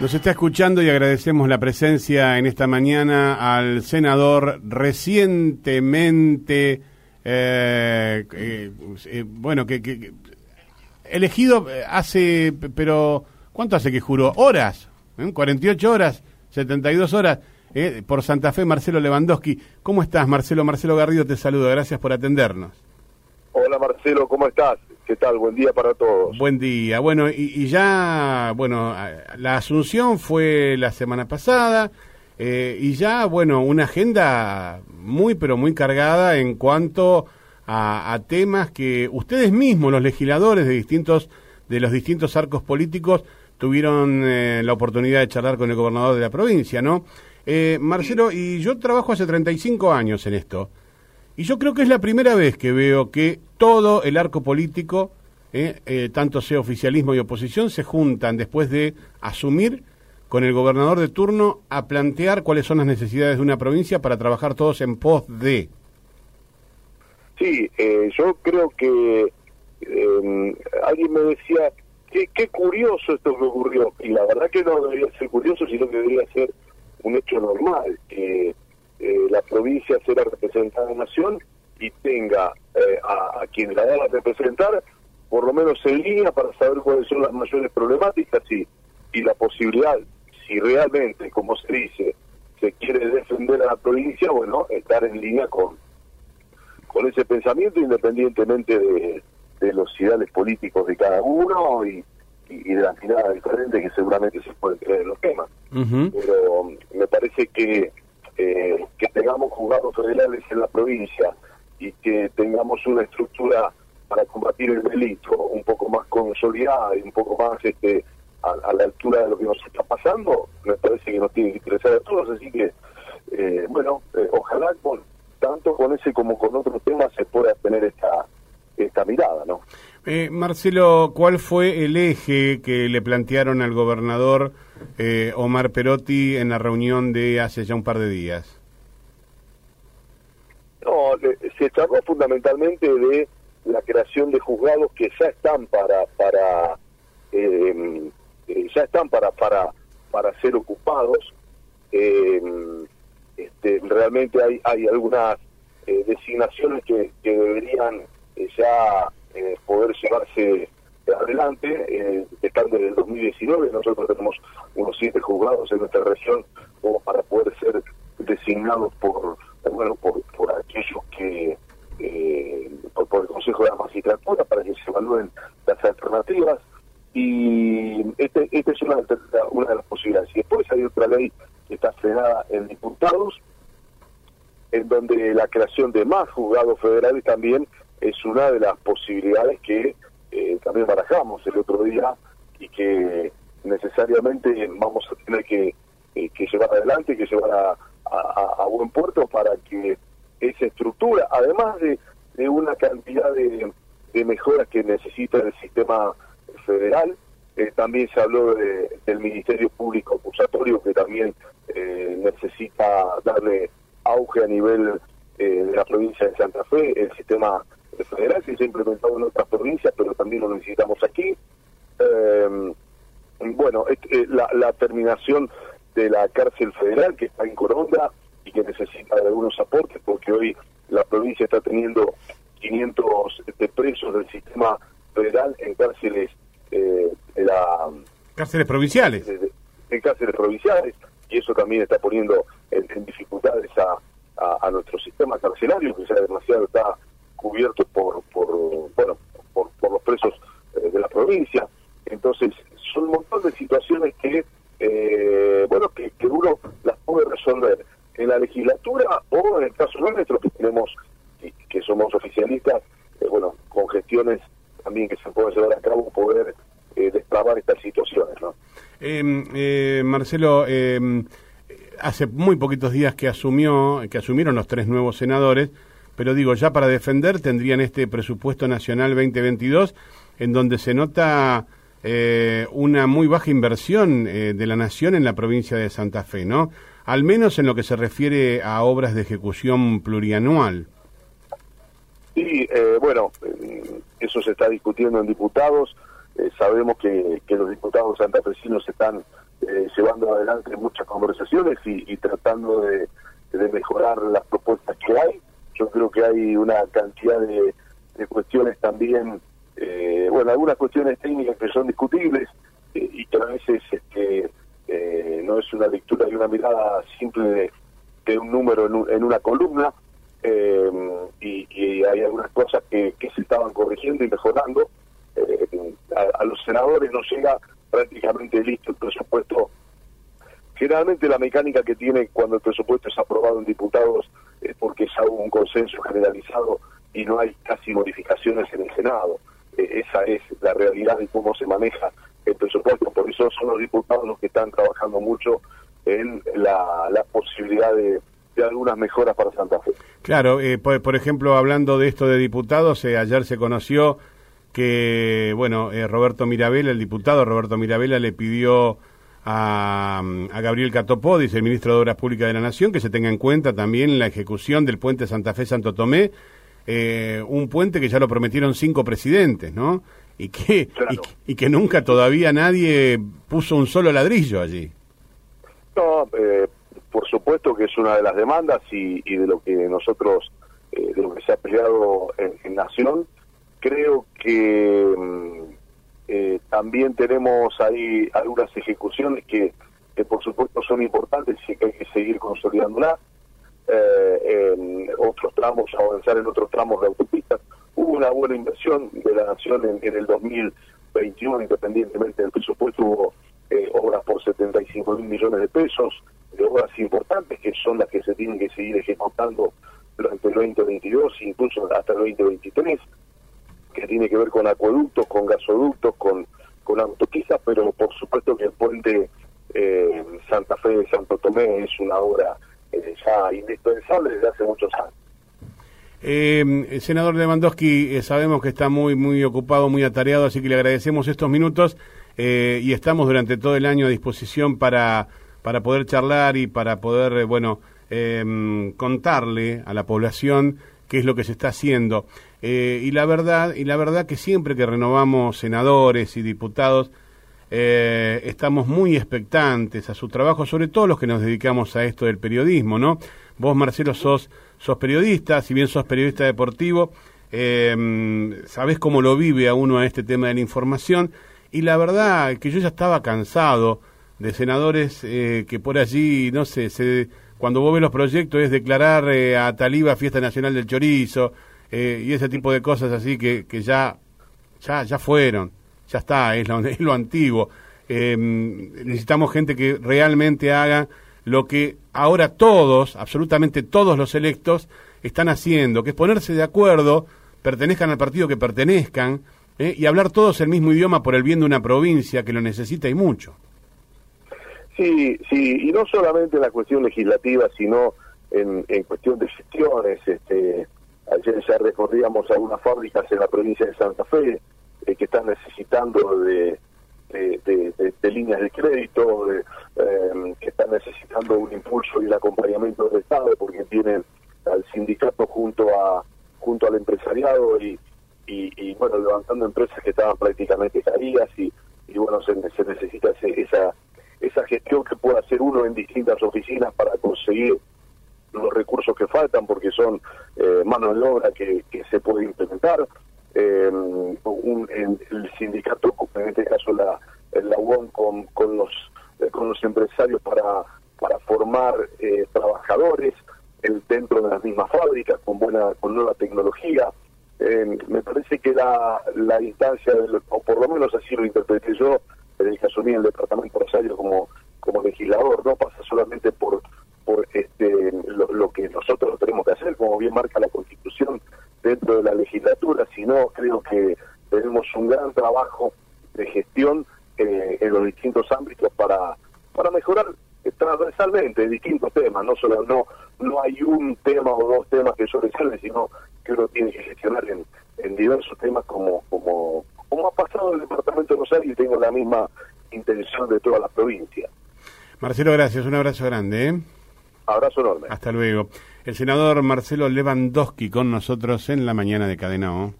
Nos está escuchando y agradecemos la presencia en esta mañana al senador recientemente, eh, eh, eh, bueno, que, elegido hace, pero ¿cuánto hace que juró? Horas, 48 horas, 72 horas, por Santa Fe, Marcelo Lewandowski. ¿Cómo estás, Marcelo? Marcelo Garrido te saludo, gracias por atendernos. Hola, Marcelo, ¿cómo estás? ¿Qué tal? Buen día para todos. Buen día. Bueno, y, ya, bueno, la asunción fue la semana pasada eh, y ya, bueno, una agenda muy, pero muy cargada en cuanto a, temas que ustedes mismos, los legisladores de distintos, de los distintos arcos políticos, tuvieron eh, la oportunidad de charlar con el gobernador de la provincia, ¿no? Eh, Marcelo, y yo trabajo hace 35 años en esto. Y yo creo que es la primera vez que veo que todo el arco político, eh, eh, tanto sea oficialismo y oposición, se juntan después de asumir con el gobernador de turno a plantear cuáles son las necesidades de una provincia para trabajar todos en pos de. Sí, eh, yo creo que alguien me decía, qué, qué curioso esto que ocurrió. Y la verdad que no debería ser curioso, sino que debería ser un hecho normal, que eh, la provincia será representada en nación y tenga eh, a, quien la va a representar por lo menos en línea para saber cuáles son las mayores problemáticas y, y la posibilidad, si realmente, como se dice, se quiere defender a la provincia, bueno, estar en línea con, con ese pensamiento independientemente de, los ideales políticos de cada uno y, y, de las miradas diferentes que seguramente se pueden tener en los temas. Pero me parece que eh, que tengamos juzgados federales en la provincia y que tengamos una estructura para combatir el delito un poco más consolidada y un poco más este a, la altura de lo que nos está pasando, me parece que nos tiene que interesar a todos, así que, eh, bueno, eh, ojalá tanto con ese como con otros temas se pueda tener esta, esta mirada, ¿no? Eh, Marcelo, ¿cuál fue el eje que le plantearon al gobernador eh, Omar Perotti en la reunión de hace ya un par de días? No, se trató fundamentalmente de la creación de juzgados que ya están para para em, eh, ya están para para para ser ocupados. Em, este, realmente hay hay algunas designaciones que, que deberían ya eh, poder llevarse adelante. Eh, están desde el 2019, nosotros tenemos unos siete juzgados en nuestra región como para poder ser designados por bueno por, por aquellos que eh, por, el Consejo de la Magistratura para que se evalúen las alternativas y este, esta es una, una de las posibilidades. Y después hay otra ley que está frenada en diputados, en donde la creación de más juzgados federales también es una de las posibilidades que eh, también barajamos el otro día y que necesariamente vamos a tener que, eh, que llevar adelante, que llevar a, a, buen puerto para que esa estructura, además de, de una cantidad de, de, mejoras que necesita el sistema federal, eh, también se habló de, del Ministerio Público Acusatorio que también necesita darle auge a nivel de la provincia de Santa Fe, el sistema federal que se ha implementado en otras provincias, pero también lo necesitamos aquí. Eh, bueno, eh, la, terminación de la cárcel federal que está en Coronda y que necesita de algunos aportes, porque hoy la provincia está teniendo 500 este, presos del sistema federal en cárceles eh, la cárceles provinciales en cárceles provinciales y eso también está poniendo en, dificultades a, a, nuestro sistema carcelario que ya demasiado está cubiertos por, por bueno, por, los presos eh, de la provincia. Entonces, son un montón de situaciones que, eh, bueno, que, uno las puede resolver en la legislatura o en el caso nuestro que tenemos, que somos oficialistas, eh, bueno, con gestiones también que se pueden llevar a cabo, poder eh, destrabar estas situaciones, ¿no? Em, Marcelo, em, hace muy poquitos días que asumió, que asumieron los tres nuevos senadores, pero digo, ya para defender tendrían este presupuesto nacional 2022 en donde se nota eh, una muy baja inversión eh, de la nación en la provincia de Santa Fe, ¿no? Al menos en lo que se refiere a obras de ejecución plurianual. Sí, eh, bueno, eso se está discutiendo en diputados. sabemos que, que, los diputados santafesinos están eh, llevando adelante muchas conversaciones y, tratando de, mejorar las propuestas que hay. Yo creo que hay una cantidad de, cuestiones también, eh, bueno, algunas cuestiones técnicas que son discutibles eh, y que a veces este, no es una lectura y una mirada simple de, un número en, una columna. y, hay algunas cosas que, se estaban corrigiendo y mejorando. a, los senadores no llega prácticamente listo el presupuesto. Generalmente la mecánica que tiene cuando el presupuesto es aprobado en diputados es porque ya hubo un consenso generalizado y no hay casi modificaciones en el Senado. E, esa es la realidad de cómo se maneja el presupuesto. Por eso son los diputados los que están trabajando mucho en la, posibilidad de, algunas mejoras para Santa Fe. Claro, eh, por, ejemplo, hablando de esto de diputados, eh, ayer se conoció que, bueno, eh, Roberto Mirabella, el diputado Roberto Mirabella, le pidió a, a, Gabriel Catopodis, el ministro de Obras Públicas de la Nación, que se tenga en cuenta también la ejecución del puente Santa Fe-Santo Tomé, eh, un puente que ya lo prometieron cinco presidentes, ¿no? Y que, y, que nunca todavía nadie puso un solo ladrillo allí. No, eh, por supuesto que es una de las demandas y, de lo que nosotros, de lo que se ha peleado en Nación, creo que mm, eh, también tenemos ahí algunas ejecuciones que, por supuesto son importantes y que hay que seguir consolidándolas. Eh, en otros tramos, avanzar en otros tramos de autopistas. Hubo una buena inversión de la Nación en, el 2021, independientemente del presupuesto, hubo eh, obras por 75 mil millones de pesos, de obras importantes que son las que se tienen que seguir ejecutando durante el 2022 incluso hasta el 2023 que tiene que ver con acueductos, con gasoductos, con, con autopistas, pero por supuesto que el puente eh, Santa Fe de Santo Tomé es una obra eh, ya indispensable desde hace muchos años. Eh, senador Lewandowski, eh, sabemos que está muy muy ocupado, muy atareado, así que le agradecemos estos minutos y estamos durante todo el año a disposición para, para poder charlar y para poder, bueno, contarle a la población qué es lo que se está haciendo. Eh, y la verdad, y la verdad que siempre que renovamos senadores y diputados, eh, estamos muy expectantes a su trabajo, sobre todo los que nos dedicamos a esto del periodismo, ¿no? Vos, Marcelo, sos, sos periodista, si bien sos periodista deportivo, eh, sabés cómo lo vive a uno a este tema de la información, y la verdad que yo ya estaba cansado de senadores eh, que por allí, no sé, se cuando vos ves los proyectos es declarar a Taliba Fiesta Nacional del Chorizo eh, y ese tipo de cosas así que, que ya, ya, ya fueron, ya está, es lo, es lo antiguo. Em, necesitamos gente que realmente haga lo que ahora todos, absolutamente todos los electos, están haciendo, que es ponerse de acuerdo, pertenezcan al partido que pertenezcan, eh, y hablar todos el mismo idioma por el bien de una provincia que lo necesita y mucho. Sí, sí, y no solamente en la cuestión legislativa, sino en, en cuestión de gestiones. Este, ya recorríamos algunas fábricas en la provincia de Santa Fe eh, que están necesitando de, líneas de crédito, em, que están necesitando un impulso y un acompañamiento del Estado porque tienen al sindicato junto a junto al empresariado y, bueno, levantando empresas que estaban prácticamente caídas y, bueno, se, necesita esa esa gestión que pueda hacer uno en distintas oficinas para conseguir los recursos que faltan, porque son eh, manos de obra que, se puede implementar. Eh, el sindicato, en este caso la, la UON, con, con, los, eh, con los empresarios para, para formar eh, trabajadores el, dentro de las mismas fábricas, con, buena, con nueva tecnología. me parece que la, la instancia, o por lo menos así lo interpreté yo, el que asumí el departamento de Rosario como, como legislador, no pasa solamente por este, lo, que nosotros tenemos que hacer, como bien marca la Constitución dentro de la sino creo que tenemos un gran trabajo de gestión eh, en los distintos ámbitos para, para mejorar transversalmente distintos temas, no solo no no hay un tema o dos temas que sobresalen, sino que uno tiene que gestionar en, en diversos temas como como como ha pasado en el departamento de Rosario y tengo la misma intención de toda la provincia. Marcelo, gracias. Un abrazo grande. ¿eh? Abrazo enorme. Hasta luego. El senador Marcelo Lewandowski con nosotros en la mañana de Cadena O.